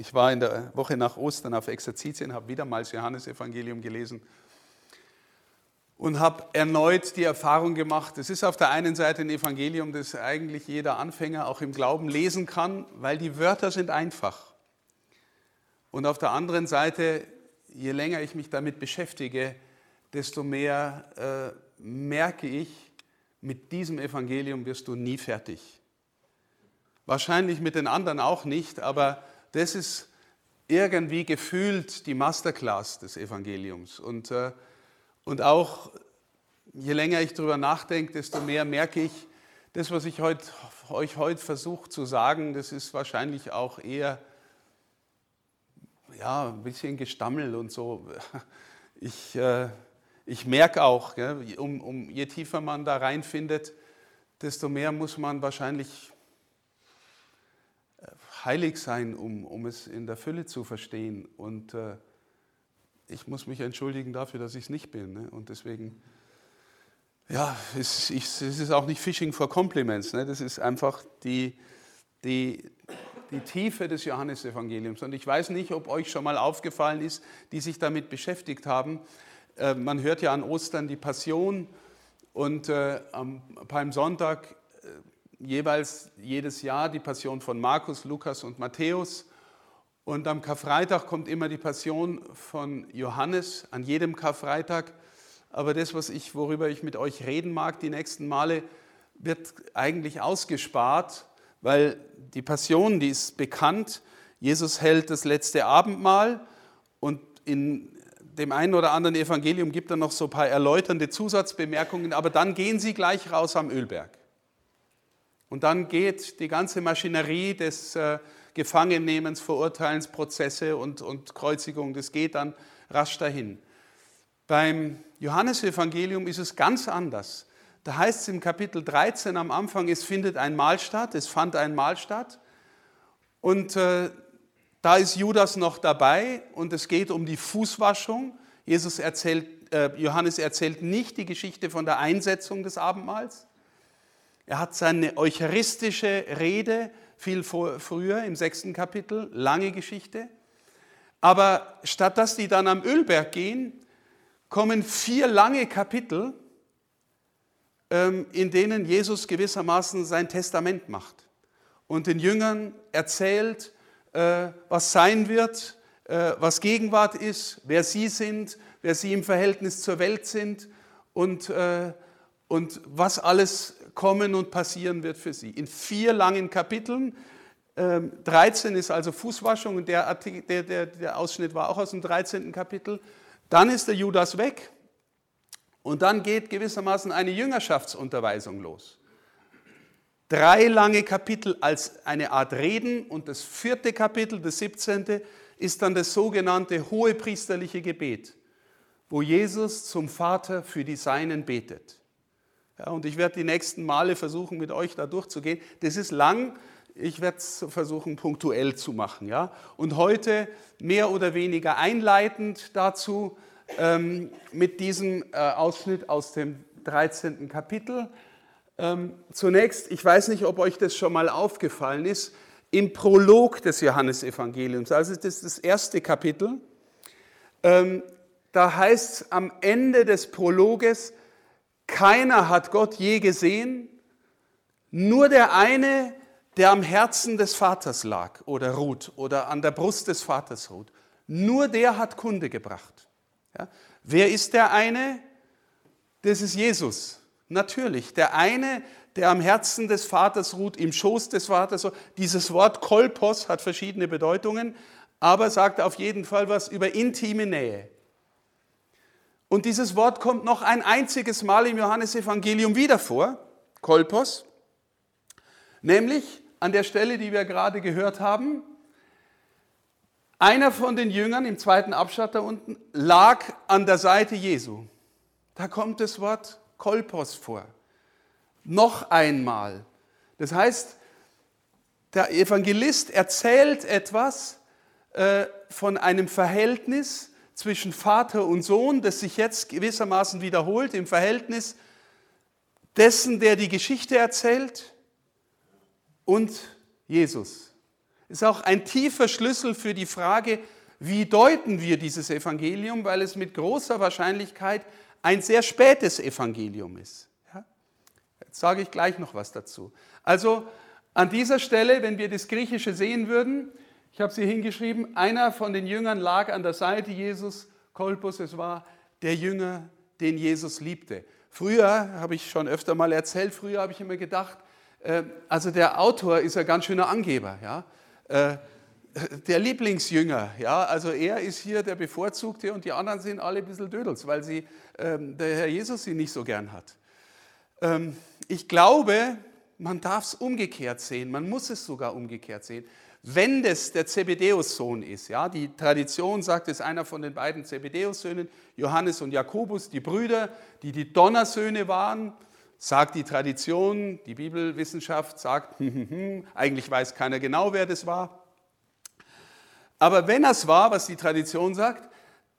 Ich war in der Woche nach Ostern auf Exerzitien, habe wieder mal das Johannesevangelium gelesen und habe erneut die Erfahrung gemacht, es ist auf der einen Seite ein Evangelium, das eigentlich jeder Anfänger auch im Glauben lesen kann, weil die Wörter sind einfach. Und auf der anderen Seite, je länger ich mich damit beschäftige, desto mehr äh, merke ich, mit diesem Evangelium wirst du nie fertig. Wahrscheinlich mit den anderen auch nicht, aber das ist irgendwie gefühlt die Masterclass des Evangeliums. Und äh, und auch je länger ich darüber nachdenke, desto mehr merke ich, das, was ich heut, euch heute versuche zu sagen, das ist wahrscheinlich auch eher ja, ein bisschen Gestammel und so. Ich, äh, ich merke auch, um, um, je tiefer man da reinfindet, desto mehr muss man wahrscheinlich heilig sein, um, um es in der Fülle zu verstehen. Und äh, ich muss mich entschuldigen dafür, dass ich es nicht bin. Ne? Und deswegen, ja, es, ich, es, ist auch nicht Fishing for Compliments. Ne? Das ist einfach die, die, die Tiefe des Johannesevangeliums. Und ich weiß nicht, ob euch schon mal aufgefallen ist, die sich damit beschäftigt haben. Äh, man hört ja an Ostern die Passion und äh, am Palmsonntag jeweils jedes Jahr die Passion von Markus, Lukas und Matthäus. Und am Karfreitag kommt immer die Passion von Johannes, an jedem Karfreitag. Aber das, was ich, worüber ich mit euch reden mag, die nächsten Male, wird eigentlich ausgespart, weil die Passion, die ist bekannt. Jesus hält das letzte Abendmahl und in dem einen oder anderen Evangelium gibt er noch so ein paar erläuternde Zusatzbemerkungen, aber dann gehen sie gleich raus am Ölberg. Und dann geht die ganze Maschinerie des äh, Gefangennehmens, Verurteilensprozesse und, und Kreuzigung, das geht dann rasch dahin. Beim Johannesevangelium ist es ganz anders. Da heißt es im Kapitel 13 am Anfang, es findet ein Mahl statt, es fand ein Mahl statt. Und äh, da ist Judas noch dabei und es geht um die Fußwaschung. Jesus erzählt, äh, Johannes erzählt nicht die Geschichte von der Einsetzung des Abendmahls. Er hat seine eucharistische Rede viel früher im sechsten Kapitel, lange Geschichte. Aber statt dass die dann am Ölberg gehen, kommen vier lange Kapitel, ähm, in denen Jesus gewissermaßen sein Testament macht und den Jüngern erzählt, äh, was sein wird, äh, was Gegenwart ist, wer sie sind, wer sie im Verhältnis zur Welt sind und, äh, und was alles kommen und passieren wird für sie. In vier langen Kapiteln. 13 ähm, ist also Fußwaschung und der, der, der, der Ausschnitt war auch aus dem 13. Kapitel. Dann ist der Judas weg und dann geht gewissermaßen eine Jüngerschaftsunterweisung los. Drei lange Kapitel als eine Art Reden und das vierte Kapitel, das 17., ist dann das sogenannte hohepriesterliche Gebet, wo Jesus zum Vater für die Seinen betet. Ja, und ich werde die nächsten Male versuchen, mit euch da durchzugehen. Das ist lang, ich werde es versuchen, punktuell zu machen. Ja? Und heute mehr oder weniger einleitend dazu ähm, mit diesem äh, Ausschnitt aus dem 13. Kapitel. Ähm, zunächst, ich weiß nicht, ob euch das schon mal aufgefallen ist, im Prolog des Johannesevangeliums, also das ist das erste Kapitel, ähm, da heißt es am Ende des Prologes, keiner hat Gott je gesehen, nur der eine, der am Herzen des Vaters lag oder ruht oder an der Brust des Vaters ruht. Nur der hat Kunde gebracht. Ja? Wer ist der eine? Das ist Jesus. Natürlich. Der eine, der am Herzen des Vaters ruht, im Schoß des Vaters. Dieses Wort Kolpos hat verschiedene Bedeutungen, aber sagt auf jeden Fall was über intime Nähe. Und dieses Wort kommt noch ein einziges Mal im Johannesevangelium wieder vor, Kolpos, nämlich an der Stelle, die wir gerade gehört haben. Einer von den Jüngern im zweiten Abschnitt da unten lag an der Seite Jesu. Da kommt das Wort Kolpos vor. Noch einmal. Das heißt, der Evangelist erzählt etwas äh, von einem Verhältnis, zwischen Vater und Sohn, das sich jetzt gewissermaßen wiederholt im Verhältnis dessen, der die Geschichte erzählt, und Jesus. ist auch ein tiefer Schlüssel für die Frage, wie deuten wir dieses Evangelium, weil es mit großer Wahrscheinlichkeit ein sehr spätes Evangelium ist. Ja? Jetzt sage ich gleich noch was dazu. Also an dieser Stelle, wenn wir das Griechische sehen würden, ich habe sie hingeschrieben, einer von den Jüngern lag an der Seite Jesus, Kolpus, es war der Jünger, den Jesus liebte. Früher, habe ich schon öfter mal erzählt, früher habe ich immer gedacht, äh, also der Autor ist ein ganz schöner Angeber. Ja? Äh, der Lieblingsjünger, ja, also er ist hier der Bevorzugte und die anderen sind alle ein bisschen Dödels, weil sie, ähm, der Herr Jesus sie nicht so gern hat. Ähm, ich glaube, man darf es umgekehrt sehen, man muss es sogar umgekehrt sehen. Wenn das der Zebedeus-Sohn ist, ja, die Tradition sagt, es ist einer von den beiden Zebedeus-Söhnen, Johannes und Jakobus, die Brüder, die die Donnersöhne waren, sagt die Tradition, die Bibelwissenschaft sagt, hm, hm, hm, eigentlich weiß keiner genau, wer das war. Aber wenn es war, was die Tradition sagt,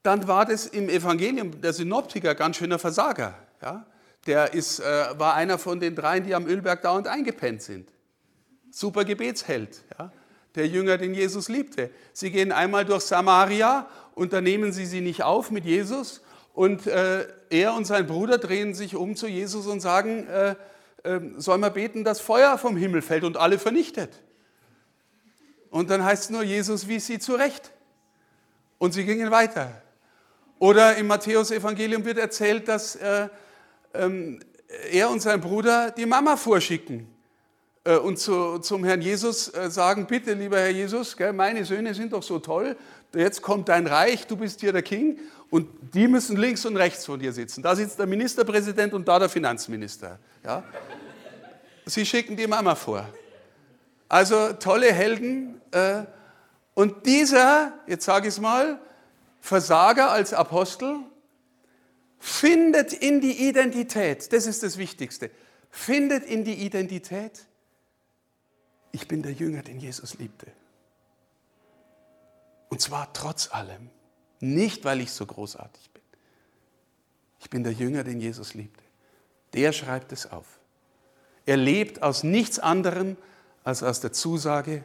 dann war das im Evangelium der Synoptiker ganz schöner Versager. Ja? Der ist, äh, war einer von den dreien, die am Ölberg dauernd eingepennt sind. Super Gebetsheld. Ja? Der Jünger, den Jesus liebte. Sie gehen einmal durch Samaria und da nehmen sie sie nicht auf mit Jesus und äh, er und sein Bruder drehen sich um zu Jesus und sagen, äh, äh, soll man beten, dass Feuer vom Himmel fällt und alle vernichtet. Und dann heißt es nur, Jesus wies sie zurecht. Und sie gingen weiter. Oder im Matthäus-Evangelium wird erzählt, dass äh, ähm, er und sein Bruder die Mama vorschicken und zu, zum Herrn Jesus äh, sagen, bitte lieber Herr Jesus, gell, meine Söhne sind doch so toll, jetzt kommt dein Reich, du bist hier der King und die müssen links und rechts von dir sitzen. Da sitzt der Ministerpräsident und da der Finanzminister. Ja? Sie schicken die Mama vor. Also tolle Helden. Äh, und dieser, jetzt sage ich es mal, Versager als Apostel findet in die Identität, das ist das Wichtigste, findet in die Identität, ich bin der Jünger, den Jesus liebte. Und zwar trotz allem. Nicht, weil ich so großartig bin. Ich bin der Jünger, den Jesus liebte. Der schreibt es auf. Er lebt aus nichts anderem als aus der Zusage,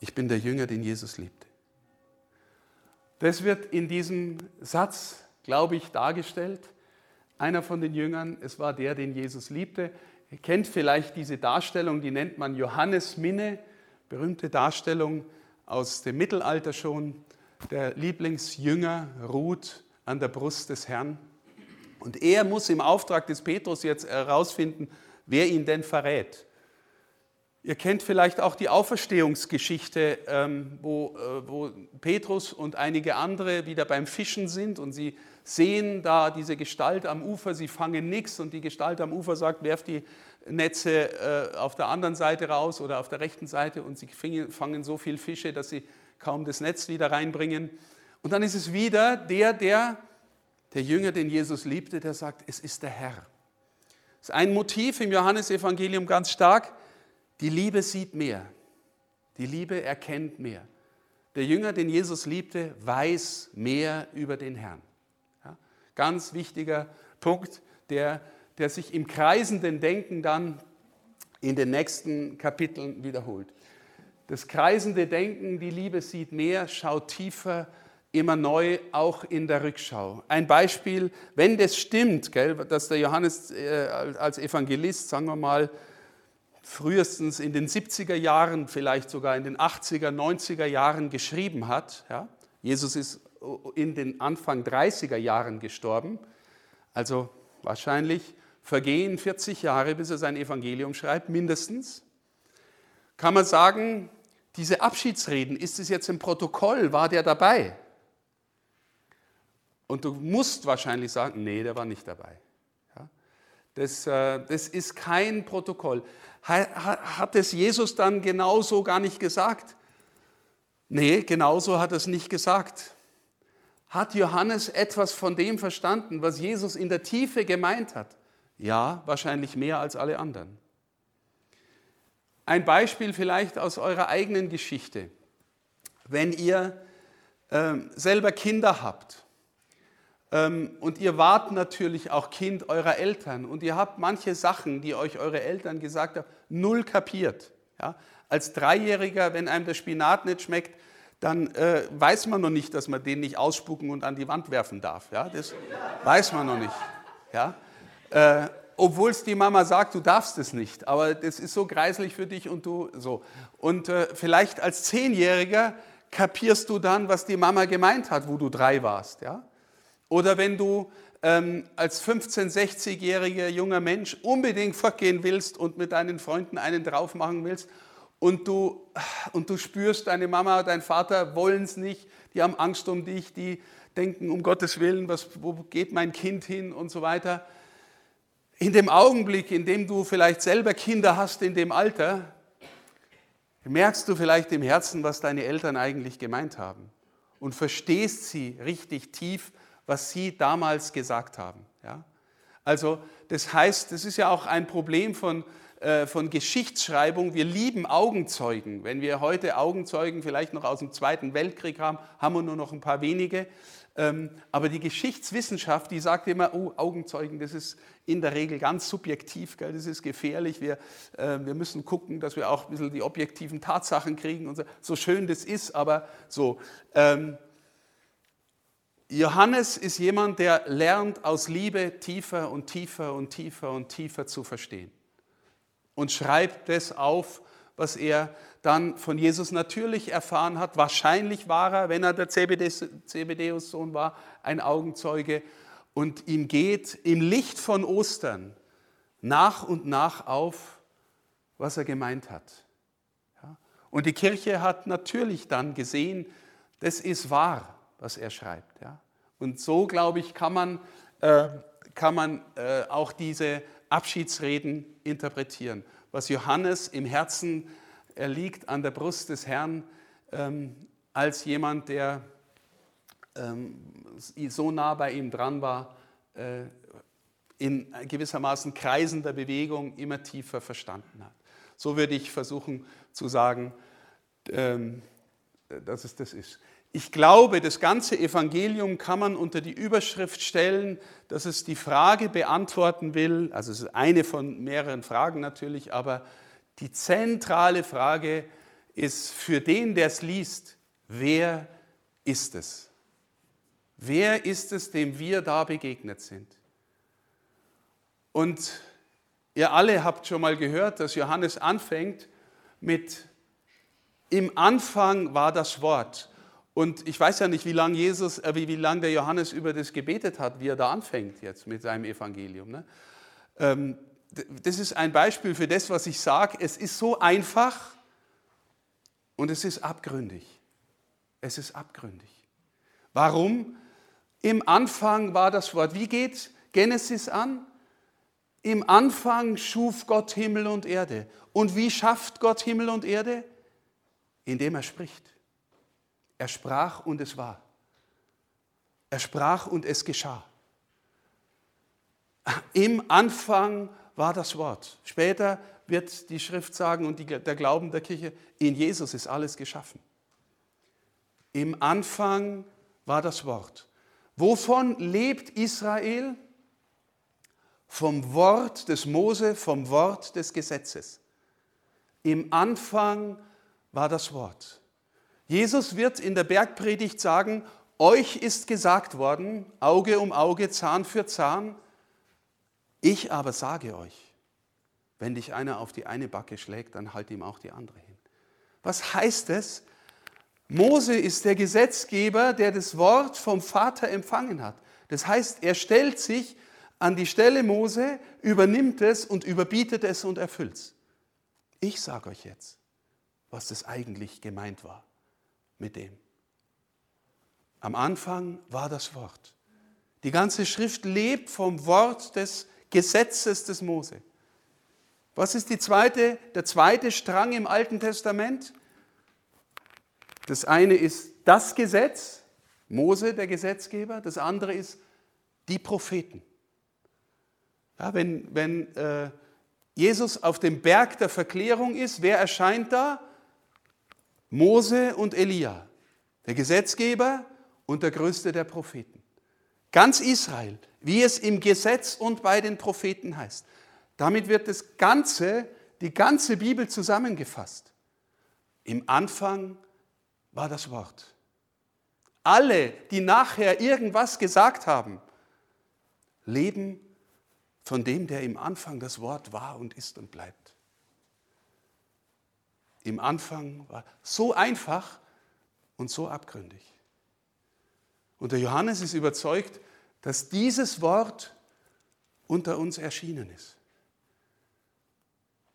ich bin der Jünger, den Jesus liebte. Das wird in diesem Satz, glaube ich, dargestellt. Einer von den Jüngern, es war der, den Jesus liebte. Ihr kennt vielleicht diese Darstellung, die nennt man Johannes Minne, berühmte Darstellung aus dem Mittelalter schon. Der Lieblingsjünger ruht an der Brust des Herrn. Und er muss im Auftrag des Petrus jetzt herausfinden, wer ihn denn verrät. Ihr kennt vielleicht auch die Auferstehungsgeschichte, ähm, wo, äh, wo Petrus und einige andere wieder beim Fischen sind und sie sehen da diese Gestalt am Ufer, sie fangen nichts und die Gestalt am Ufer sagt, werft die Netze äh, auf der anderen Seite raus oder auf der rechten Seite und sie fangen so viel Fische, dass sie kaum das Netz wieder reinbringen. Und dann ist es wieder der, der, der Jünger, den Jesus liebte, der sagt, es ist der Herr. Das ist ein Motiv im Johannesevangelium ganz stark. Die Liebe sieht mehr. Die Liebe erkennt mehr. Der Jünger, den Jesus liebte, weiß mehr über den Herrn. Ganz wichtiger Punkt, der, der sich im kreisenden Denken dann in den nächsten Kapiteln wiederholt. Das kreisende Denken, die Liebe sieht mehr, schaut tiefer, immer neu, auch in der Rückschau. Ein Beispiel, wenn das stimmt, gell, dass der Johannes äh, als Evangelist, sagen wir mal, frühestens in den 70er Jahren, vielleicht sogar in den 80er, 90er Jahren geschrieben hat. Ja? Jesus ist in den Anfang 30er Jahren gestorben. Also wahrscheinlich vergehen 40 Jahre, bis er sein Evangelium schreibt, mindestens. Kann man sagen, diese Abschiedsreden, ist es jetzt im Protokoll, war der dabei? Und du musst wahrscheinlich sagen, nee, der war nicht dabei. Das, äh, das ist kein Protokoll. Hat es Jesus dann genauso gar nicht gesagt? Nee, genauso hat er es nicht gesagt. Hat Johannes etwas von dem verstanden, was Jesus in der Tiefe gemeint hat? Ja, wahrscheinlich mehr als alle anderen. Ein Beispiel vielleicht aus eurer eigenen Geschichte. Wenn ihr ähm, selber Kinder habt und ihr wart natürlich auch Kind eurer Eltern und ihr habt manche Sachen, die euch eure Eltern gesagt haben, null kapiert. Ja? Als Dreijähriger, wenn einem der Spinat nicht schmeckt, dann äh, weiß man noch nicht, dass man den nicht ausspucken und an die Wand werfen darf. Ja? Das weiß man noch nicht. Ja? Äh, Obwohl es die Mama sagt, du darfst es nicht, aber das ist so greislich für dich und du so. Und äh, vielleicht als Zehnjähriger kapierst du dann, was die Mama gemeint hat, wo du drei warst. Ja? Oder wenn du ähm, als 15-, 60-jähriger junger Mensch unbedingt fortgehen willst und mit deinen Freunden einen drauf machen willst und du, und du spürst, deine Mama, dein Vater wollen es nicht, die haben Angst um dich, die denken, um Gottes Willen, was, wo geht mein Kind hin und so weiter. In dem Augenblick, in dem du vielleicht selber Kinder hast in dem Alter, merkst du vielleicht im Herzen, was deine Eltern eigentlich gemeint haben und verstehst sie richtig tief, was sie damals gesagt haben. Ja? Also das heißt, das ist ja auch ein Problem von, äh, von Geschichtsschreibung. Wir lieben Augenzeugen. Wenn wir heute Augenzeugen vielleicht noch aus dem Zweiten Weltkrieg haben, haben wir nur noch ein paar wenige. Ähm, aber die Geschichtswissenschaft, die sagt immer, oh, Augenzeugen, das ist in der Regel ganz subjektiv, gell, das ist gefährlich. Wir, äh, wir müssen gucken, dass wir auch ein bisschen die objektiven Tatsachen kriegen. Und so, so schön das ist, aber so. Ähm, Johannes ist jemand, der lernt aus Liebe tiefer und tiefer und tiefer und tiefer zu verstehen und schreibt das auf, was er dann von Jesus natürlich erfahren hat. Wahrscheinlich war er, wenn er der Zebedeus-Sohn war, ein Augenzeuge. Und ihm geht im Licht von Ostern nach und nach auf, was er gemeint hat. Und die Kirche hat natürlich dann gesehen, das ist wahr, was er schreibt. Und so, glaube ich, kann man, äh, kann man äh, auch diese Abschiedsreden interpretieren. Was Johannes im Herzen er liegt an der Brust des Herrn ähm, als jemand, der ähm, so nah bei ihm dran war, äh, in gewissermaßen kreisender Bewegung immer tiefer verstanden hat. So würde ich versuchen zu sagen, ähm, dass es das ist. Ich glaube, das ganze Evangelium kann man unter die Überschrift stellen, dass es die Frage beantworten will, also es ist eine von mehreren Fragen natürlich, aber die zentrale Frage ist für den, der es liest, wer ist es? Wer ist es, dem wir da begegnet sind? Und ihr alle habt schon mal gehört, dass Johannes anfängt mit im Anfang war das Wort. Und ich weiß ja nicht, wie lange Jesus, äh, wie, wie lange der Johannes über das gebetet hat, wie er da anfängt jetzt mit seinem Evangelium. Ne? Ähm, das ist ein Beispiel für das, was ich sage. Es ist so einfach und es ist abgründig. Es ist abgründig. Warum? Im Anfang war das Wort. Wie geht Genesis an? Im Anfang schuf Gott Himmel und Erde. Und wie schafft Gott Himmel und Erde? Indem er spricht. Er sprach und es war. Er sprach und es geschah. Im Anfang war das Wort. Später wird die Schrift sagen und die, der Glauben der Kirche, in Jesus ist alles geschaffen. Im Anfang war das Wort. Wovon lebt Israel? Vom Wort des Mose, vom Wort des Gesetzes. Im Anfang war das Wort. Jesus wird in der Bergpredigt sagen, euch ist gesagt worden, Auge um Auge, Zahn für Zahn, ich aber sage euch, wenn dich einer auf die eine Backe schlägt, dann halt ihm auch die andere hin. Was heißt es? Mose ist der Gesetzgeber, der das Wort vom Vater empfangen hat. Das heißt, er stellt sich an die Stelle Mose, übernimmt es und überbietet es und erfüllt es. Ich sage euch jetzt, was das eigentlich gemeint war mit dem. Am Anfang war das Wort. Die ganze Schrift lebt vom Wort des Gesetzes des Mose. Was ist die zweite, der zweite Strang im Alten Testament? Das eine ist das Gesetz, Mose, der Gesetzgeber. Das andere ist die Propheten. Ja, wenn wenn äh, Jesus auf dem Berg der Verklärung ist, wer erscheint da? Mose und Elia, der Gesetzgeber und der größte der Propheten. Ganz Israel wie es im Gesetz und bei den Propheten heißt. Damit wird das Ganze, die ganze Bibel zusammengefasst. Im Anfang war das Wort. Alle, die nachher irgendwas gesagt haben, leben von dem, der im Anfang das Wort war und ist und bleibt. Im Anfang war so einfach und so abgründig. Und der Johannes ist überzeugt, dass dieses Wort unter uns erschienen ist.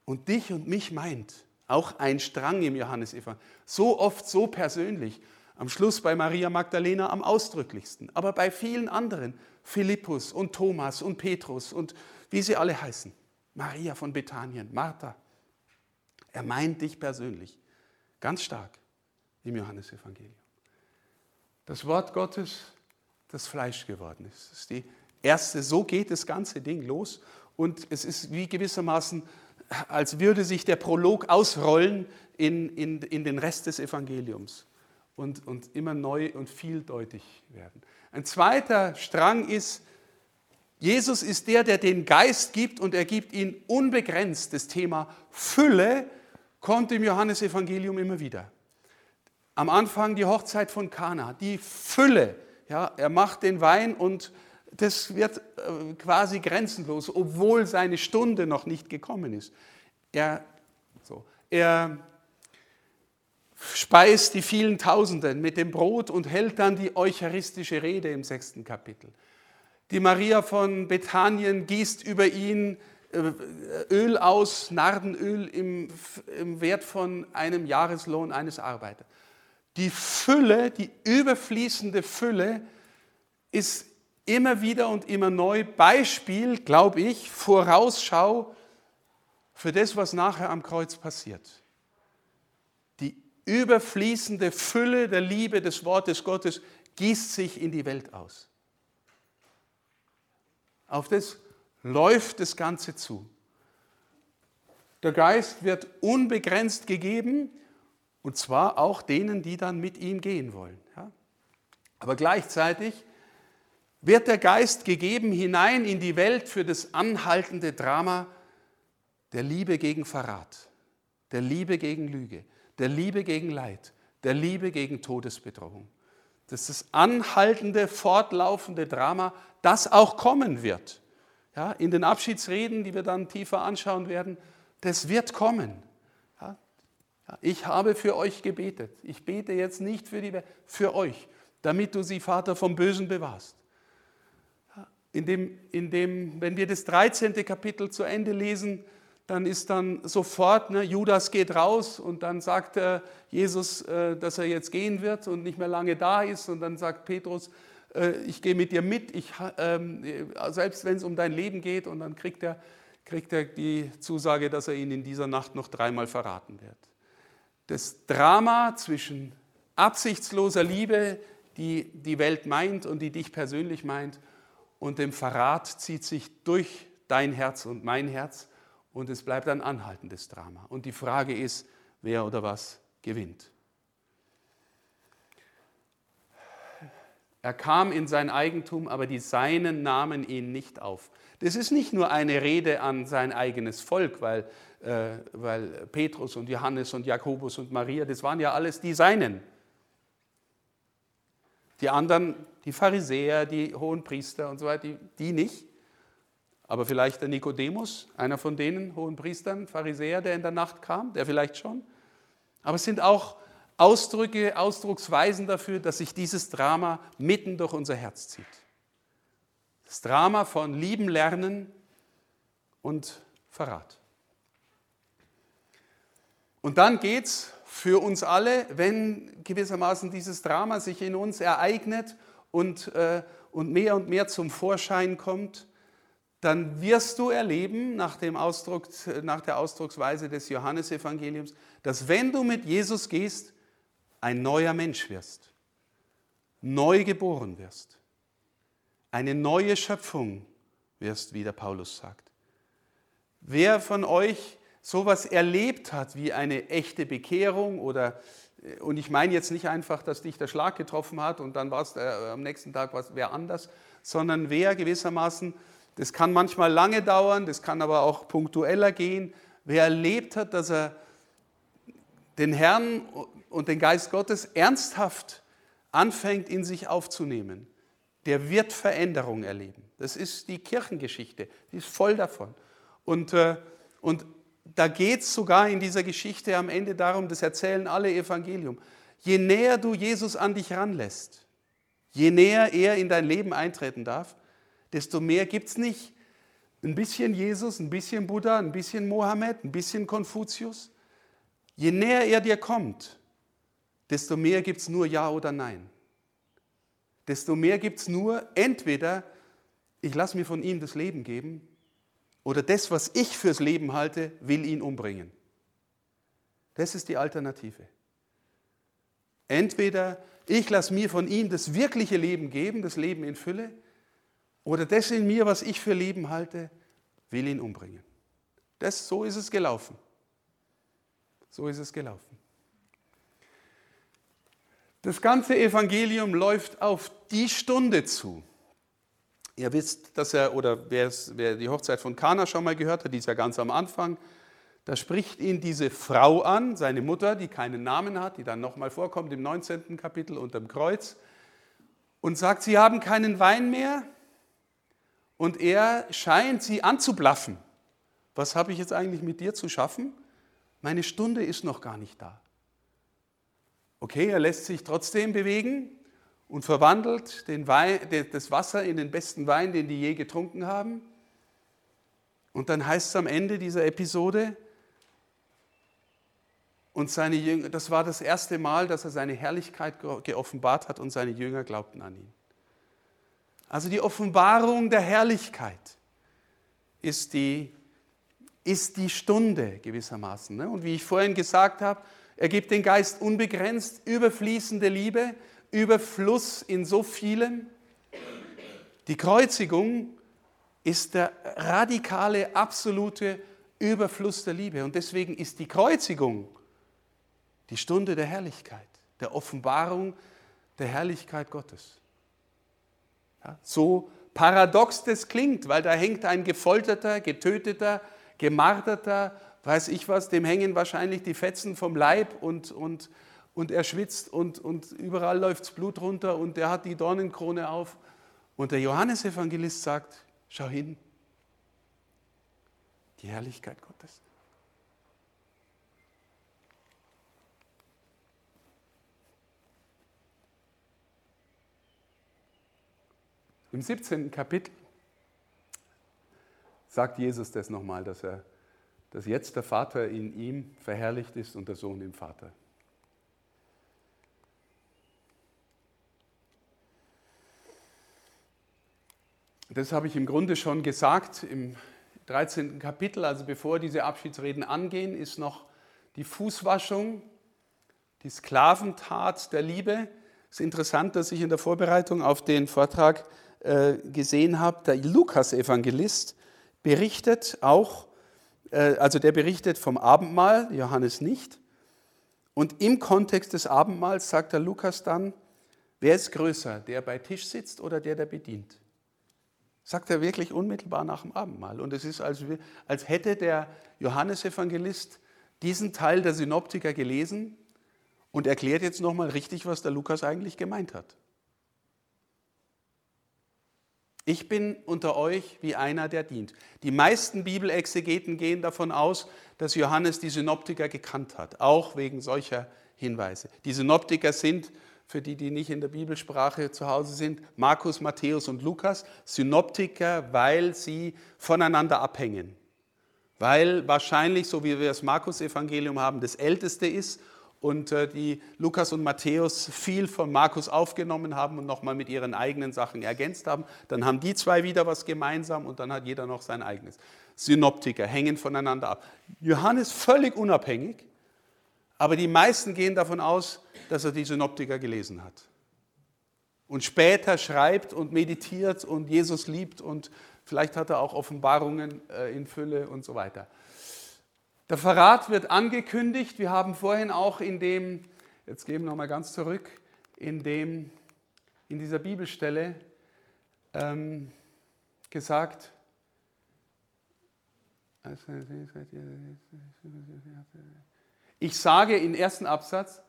Und dich und mich meint, auch ein Strang im Johannesevangelium, so oft so persönlich, am Schluss bei Maria Magdalena am ausdrücklichsten, aber bei vielen anderen, Philippus und Thomas und Petrus und wie sie alle heißen, Maria von Bethanien, Martha. Er meint dich persönlich, ganz stark im Johannesevangelium. Das Wort Gottes, das Fleisch geworden ist. Das ist die erste, so geht das ganze Ding los. Und es ist wie gewissermaßen, als würde sich der Prolog ausrollen in, in, in den Rest des Evangeliums und, und immer neu und vieldeutig werden. Ein zweiter Strang ist, Jesus ist der, der den Geist gibt und er gibt ihn unbegrenzt. Das Thema Fülle kommt im Johannesevangelium immer wieder. Am Anfang die Hochzeit von Kana, die Fülle. Ja, er macht den Wein und das wird äh, quasi grenzenlos, obwohl seine Stunde noch nicht gekommen ist. Er, so, er speist die vielen Tausenden mit dem Brot und hält dann die eucharistische Rede im sechsten Kapitel. Die Maria von Bethanien gießt über ihn Öl aus, Nardenöl im, im Wert von einem Jahreslohn eines Arbeiters. Die Fülle, die überfließende Fülle ist immer wieder und immer neu Beispiel, glaube ich, Vorausschau für das, was nachher am Kreuz passiert. Die überfließende Fülle der Liebe des Wortes Gottes gießt sich in die Welt aus. Auf das läuft das Ganze zu. Der Geist wird unbegrenzt gegeben und zwar auch denen, die dann mit ihm gehen wollen. Aber gleichzeitig wird der Geist gegeben hinein in die Welt für das anhaltende Drama der Liebe gegen Verrat, der Liebe gegen Lüge, der Liebe gegen Leid, der Liebe gegen Todesbedrohung. Das ist das anhaltende, fortlaufende Drama, das auch kommen wird. Ja, in den Abschiedsreden, die wir dann tiefer anschauen werden, das wird kommen. Ich habe für euch gebetet. Ich bete jetzt nicht für die Welt, für euch, damit du sie, Vater, vom Bösen bewahrst. In dem, in dem, wenn wir das 13. Kapitel zu Ende lesen, dann ist dann sofort, ne, Judas geht raus und dann sagt äh, Jesus, äh, dass er jetzt gehen wird und nicht mehr lange da ist. Und dann sagt Petrus, ich gehe mit dir mit, ich, ähm, selbst wenn es um dein Leben geht. Und dann kriegt er, kriegt er die Zusage, dass er ihn in dieser Nacht noch dreimal verraten wird das Drama zwischen absichtsloser Liebe, die die Welt meint und die dich persönlich meint, und dem Verrat zieht sich durch dein Herz und mein Herz und es bleibt ein anhaltendes Drama. Und die Frage ist, wer oder was gewinnt. Er kam in sein Eigentum, aber die Seinen nahmen ihn nicht auf. Das ist nicht nur eine Rede an sein eigenes Volk, weil äh, weil Petrus und Johannes und Jakobus und Maria, das waren ja alles die Seinen. Die anderen, die Pharisäer, die hohen Priester und so weiter, die, die nicht. Aber vielleicht der Nikodemus, einer von denen hohen Priestern, Pharisäer, der in der Nacht kam, der vielleicht schon. Aber es sind auch Ausdrücke, Ausdrucksweisen dafür, dass sich dieses Drama mitten durch unser Herz zieht. Das Drama von Lieben lernen und Verrat. Und dann geht es für uns alle, wenn gewissermaßen dieses Drama sich in uns ereignet und, äh, und mehr und mehr zum Vorschein kommt, dann wirst du erleben, nach, dem Ausdruck, nach der Ausdrucksweise des Johannesevangeliums, dass wenn du mit Jesus gehst, ein neuer Mensch wirst, neu geboren wirst, eine neue Schöpfung wirst, wie der Paulus sagt. Wer von euch sowas erlebt hat wie eine echte Bekehrung oder äh, und ich meine jetzt nicht einfach, dass dich der Schlag getroffen hat und dann war es äh, am nächsten Tag was wer anders, sondern wer gewissermaßen, das kann manchmal lange dauern, das kann aber auch punktueller gehen, wer erlebt hat, dass er den Herrn und den Geist Gottes ernsthaft anfängt in sich aufzunehmen, der wird Veränderung erleben. Das ist die Kirchengeschichte, die ist voll davon. Und, äh, und da geht es sogar in dieser Geschichte am Ende darum, das erzählen alle Evangelium. Je näher du Jesus an dich ranlässt, je näher er in dein Leben eintreten darf, desto mehr gibt es nicht ein bisschen Jesus, ein bisschen Buddha, ein bisschen Mohammed, ein bisschen Konfuzius. Je näher er dir kommt, desto mehr gibt es nur Ja oder Nein. Desto mehr gibt es nur entweder, ich lasse mir von ihm das Leben geben, oder das, was ich fürs Leben halte, will ihn umbringen. Das ist die Alternative. Entweder ich lasse mir von ihm das wirkliche Leben geben, das Leben in Fülle, oder das in mir, was ich für Leben halte, will ihn umbringen. Das, so ist es gelaufen. So ist es gelaufen. Das ganze Evangelium läuft auf die Stunde zu. Ihr wisst, dass er, oder wer, die Hochzeit von Kana schon mal gehört hat, die ist ja ganz am Anfang, da spricht ihn diese Frau an, seine Mutter, die keinen Namen hat, die dann nochmal vorkommt im 19. Kapitel unterm Kreuz, und sagt, sie haben keinen Wein mehr. Und er scheint sie anzublaffen. Was habe ich jetzt eigentlich mit dir zu schaffen? Meine Stunde ist noch gar nicht da. Okay, er lässt sich trotzdem bewegen und verwandelt Wein, das Wasser in den besten Wein, den die je getrunken haben. Und dann heißt es am Ende dieser Episode, und seine Jünger, das war das erste Mal, dass er seine Herrlichkeit geoffenbart hat und seine Jünger glaubten an ihn. Also die Offenbarung der Herrlichkeit ist die, ist die Stunde gewissermaßen. Ne? Und wie ich vorhin gesagt habe, er gibt den Geist unbegrenzt, überfließende Liebe, Überfluss in so vielem. Die Kreuzigung ist der radikale, absolute Überfluss der Liebe. Und deswegen ist die Kreuzigung die Stunde der Herrlichkeit, der Offenbarung der Herrlichkeit Gottes. Ja, so paradox das klingt, weil da hängt ein gefolterter, getöteter, gemarterter, weiß ich was, dem hängen wahrscheinlich die Fetzen vom Leib und, und, und er schwitzt und, und überall läuft Blut runter und er hat die Dornenkrone auf. Und der Johannesevangelist sagt, schau hin, die Herrlichkeit Gottes. Im 17. Kapitel sagt Jesus das nochmal, dass, er, dass jetzt der Vater in ihm verherrlicht ist und der Sohn im Vater. Das habe ich im Grunde schon gesagt im 13. Kapitel, also bevor diese Abschiedsreden angehen, ist noch die Fußwaschung, die Sklaventat der Liebe. Es ist interessant, dass ich in der Vorbereitung auf den Vortrag äh, gesehen habe, der Lukas-Evangelist berichtet auch, also der berichtet vom Abendmahl, Johannes nicht. Und im Kontext des Abendmahls sagt der Lukas dann, wer ist größer, der bei Tisch sitzt oder der, der bedient? Sagt er wirklich unmittelbar nach dem Abendmahl. Und es ist, als, als hätte der Johannesevangelist diesen Teil der Synoptiker gelesen und erklärt jetzt nochmal richtig, was der Lukas eigentlich gemeint hat. Ich bin unter euch wie einer, der dient. Die meisten Bibelexegeten gehen davon aus, dass Johannes die Synoptiker gekannt hat, auch wegen solcher Hinweise. Die Synoptiker sind, für die, die nicht in der Bibelsprache zu Hause sind, Markus, Matthäus und Lukas, Synoptiker, weil sie voneinander abhängen. Weil wahrscheinlich, so wie wir das Markus-Evangelium haben, das älteste ist und äh, die Lukas und Matthäus viel von Markus aufgenommen haben und nochmal mit ihren eigenen Sachen ergänzt haben. Dann haben die zwei wieder was gemeinsam und dann hat jeder noch sein eigenes. Synoptiker hängen voneinander ab. Johannes völlig unabhängig, aber die meisten gehen davon aus, dass er die Synoptiker gelesen hat. Und später schreibt und meditiert und Jesus liebt und vielleicht hat er auch Offenbarungen äh, in Fülle und so weiter. Der Verrat wird angekündigt. Wir haben vorhin auch in dem, jetzt gehen wir nochmal ganz zurück, in, dem, in dieser Bibelstelle ähm, gesagt, Ich sage im ersten Absatz,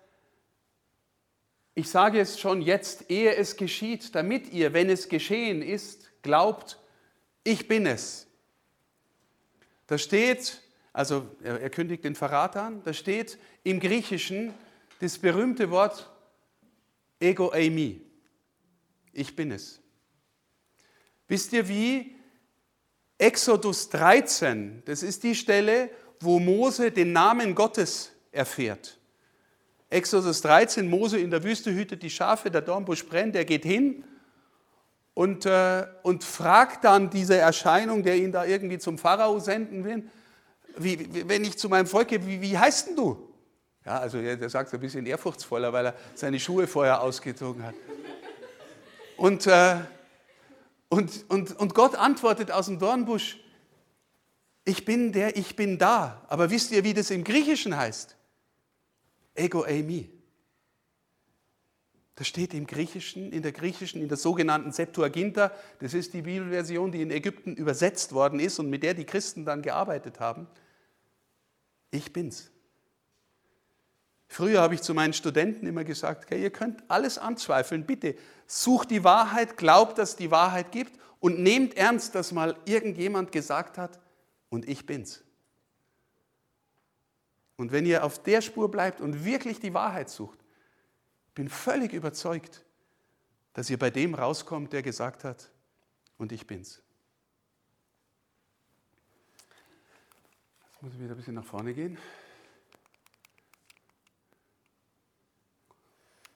ich sage es schon jetzt, ehe es geschieht, damit ihr, wenn es geschehen ist, glaubt, ich bin es. Da steht, also er, kündigt den Verrat an, da steht im Griechischen das berühmte Wort ego eimi. Ich bin es. Wisst ihr wie? Exodus 13, das ist die Stelle, wo Mose den Namen Gottes erfährt. Exodus 13, Mose in der Wüste hütet die Schafe, der Dornbusch brennt, er geht hin und, äh, und fragt dann diese Erscheinung, der ihn da irgendwie zum Pharao senden will, wie, wenn ich zu meinem Volk gehe, wie, wie heißt denn du? Ja, also der sagt ein bisschen ehrfurchtsvoller, weil er seine Schuhe vorher ausgezogen hat. Und, äh, und, und, und Gott antwortet aus dem Dornbusch, ich bin der, ich bin da. Aber wisst ihr, wie das im Griechischen heißt? Ego eimi. Das steht im Griechischen, in der griechischen, in der sogenannten Septuaginta. Das ist die Bibelversion, die in Ägypten übersetzt worden ist und mit der die Christen dann gearbeitet haben. Ich bin's. Früher habe ich zu meinen Studenten immer gesagt, okay, ihr könnt alles anzweifeln, bitte sucht die Wahrheit, glaubt, dass es die Wahrheit gibt und nehmt ernst, dass mal irgendjemand gesagt hat, und ich bin's. Und wenn ihr auf der Spur bleibt und wirklich die Wahrheit sucht, bin völlig überzeugt, dass ihr bei dem rauskommt, der gesagt hat, und ich bin's. Muss ich wieder ein bisschen nach vorne gehen.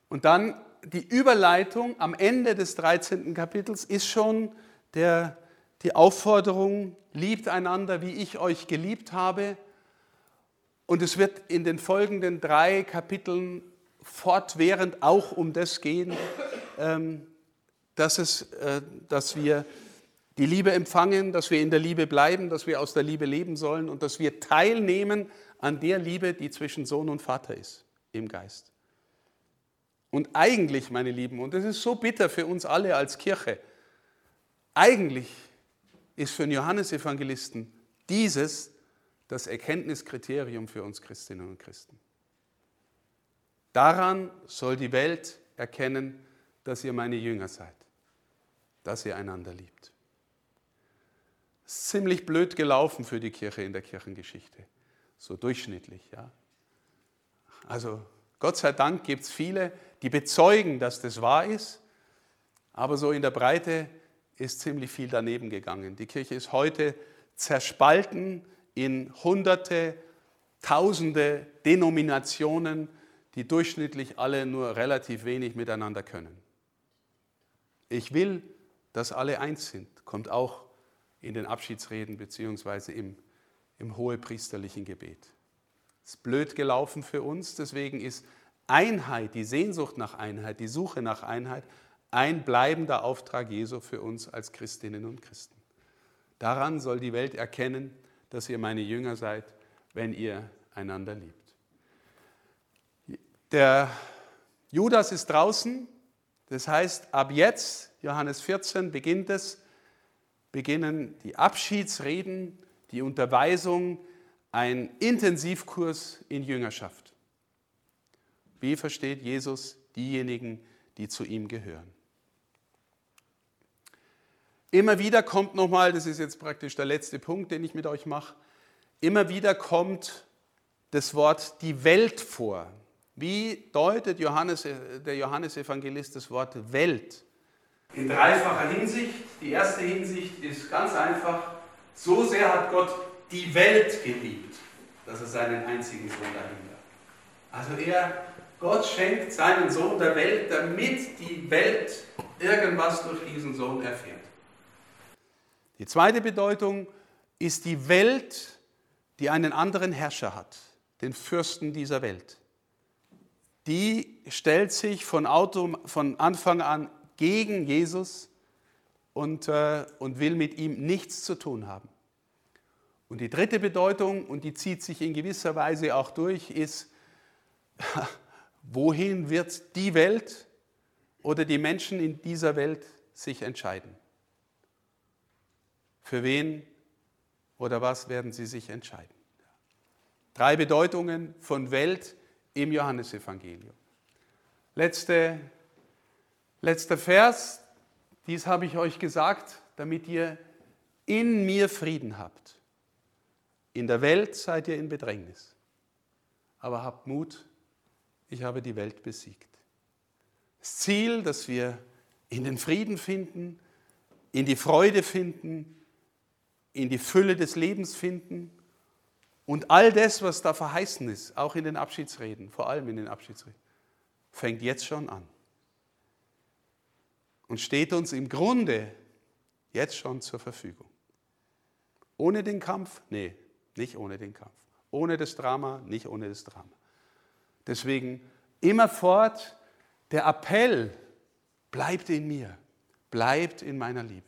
Und dann die Überleitung am Ende des 13. Kapitels ist schon der, die Aufforderung, liebt einander, wie ich euch geliebt habe. Und es wird in den folgenden drei Kapiteln fortwährend auch um das gehen, ähm, dass, es, äh, dass wir die Liebe empfangen, dass wir in der Liebe bleiben, dass wir aus der Liebe leben sollen und dass wir teilnehmen an der Liebe, die zwischen Sohn und Vater ist im Geist. Und eigentlich, meine Lieben, und das ist so bitter für uns alle als Kirche, eigentlich ist für den Johannesevangelisten dieses das Erkenntniskriterium für uns Christinnen und Christen. Daran soll die Welt erkennen, dass ihr meine Jünger seid, dass ihr einander liebt. Ziemlich blöd gelaufen für die Kirche in der Kirchengeschichte, so durchschnittlich. Ja. Also Gott sei Dank gibt es viele, die bezeugen, dass das wahr ist, aber so in der Breite ist ziemlich viel daneben gegangen. Die Kirche ist heute zerspalten in Hunderte, Tausende Denominationen, die durchschnittlich alle nur relativ wenig miteinander können. Ich will, dass alle eins sind, kommt auch in den Abschiedsreden bzw. im, im hohepriesterlichen Gebet. Es ist blöd gelaufen für uns, deswegen ist Einheit, die Sehnsucht nach Einheit, die Suche nach Einheit ein bleibender Auftrag Jesu für uns als Christinnen und Christen. Daran soll die Welt erkennen, dass ihr meine Jünger seid, wenn ihr einander liebt. Der Judas ist draußen, das heißt, ab jetzt, Johannes 14, beginnt es, beginnen die Abschiedsreden, die Unterweisung, ein Intensivkurs in Jüngerschaft. Wie versteht Jesus diejenigen, die zu ihm gehören? Immer wieder kommt nochmal, das ist jetzt praktisch der letzte Punkt, den ich mit euch mache, immer wieder kommt das Wort die Welt vor. Wie deutet Johannes, der Johannesevangelist das Wort Welt? In dreifacher Hinsicht. Die erste Hinsicht ist ganz einfach, so sehr hat Gott die Welt geliebt, dass er seinen einzigen Sohn dahin gab. Also er, Gott schenkt seinen Sohn der Welt, damit die Welt irgendwas durch diesen Sohn erfährt. Die zweite Bedeutung ist die Welt, die einen anderen Herrscher hat, den Fürsten dieser Welt. Die stellt sich von, von Anfang an gegen Jesus und, äh, und will mit ihm nichts zu tun haben. Und die dritte Bedeutung, und die zieht sich in gewisser Weise auch durch, ist, wohin wird die Welt oder die Menschen in dieser Welt sich entscheiden? Für wen oder was werden sie sich entscheiden? Drei Bedeutungen von Welt im Johannesevangelium. Letzte, letzter Vers, dies habe ich euch gesagt, damit ihr in mir Frieden habt. In der Welt seid ihr in Bedrängnis. Aber habt Mut, ich habe die Welt besiegt. Das Ziel, dass wir in den Frieden finden, in die Freude finden, in die Fülle des Lebens finden, und all das, was da verheißen ist, auch in den Abschiedsreden, vor allem in den Abschiedsreden, fängt jetzt schon an. Und steht uns im Grunde jetzt schon zur Verfügung. Ohne den Kampf? Nee, nicht ohne den Kampf. Ohne das Drama? Nicht ohne das Drama. Deswegen immerfort der Appell, bleibt in mir, bleibt in meiner Liebe.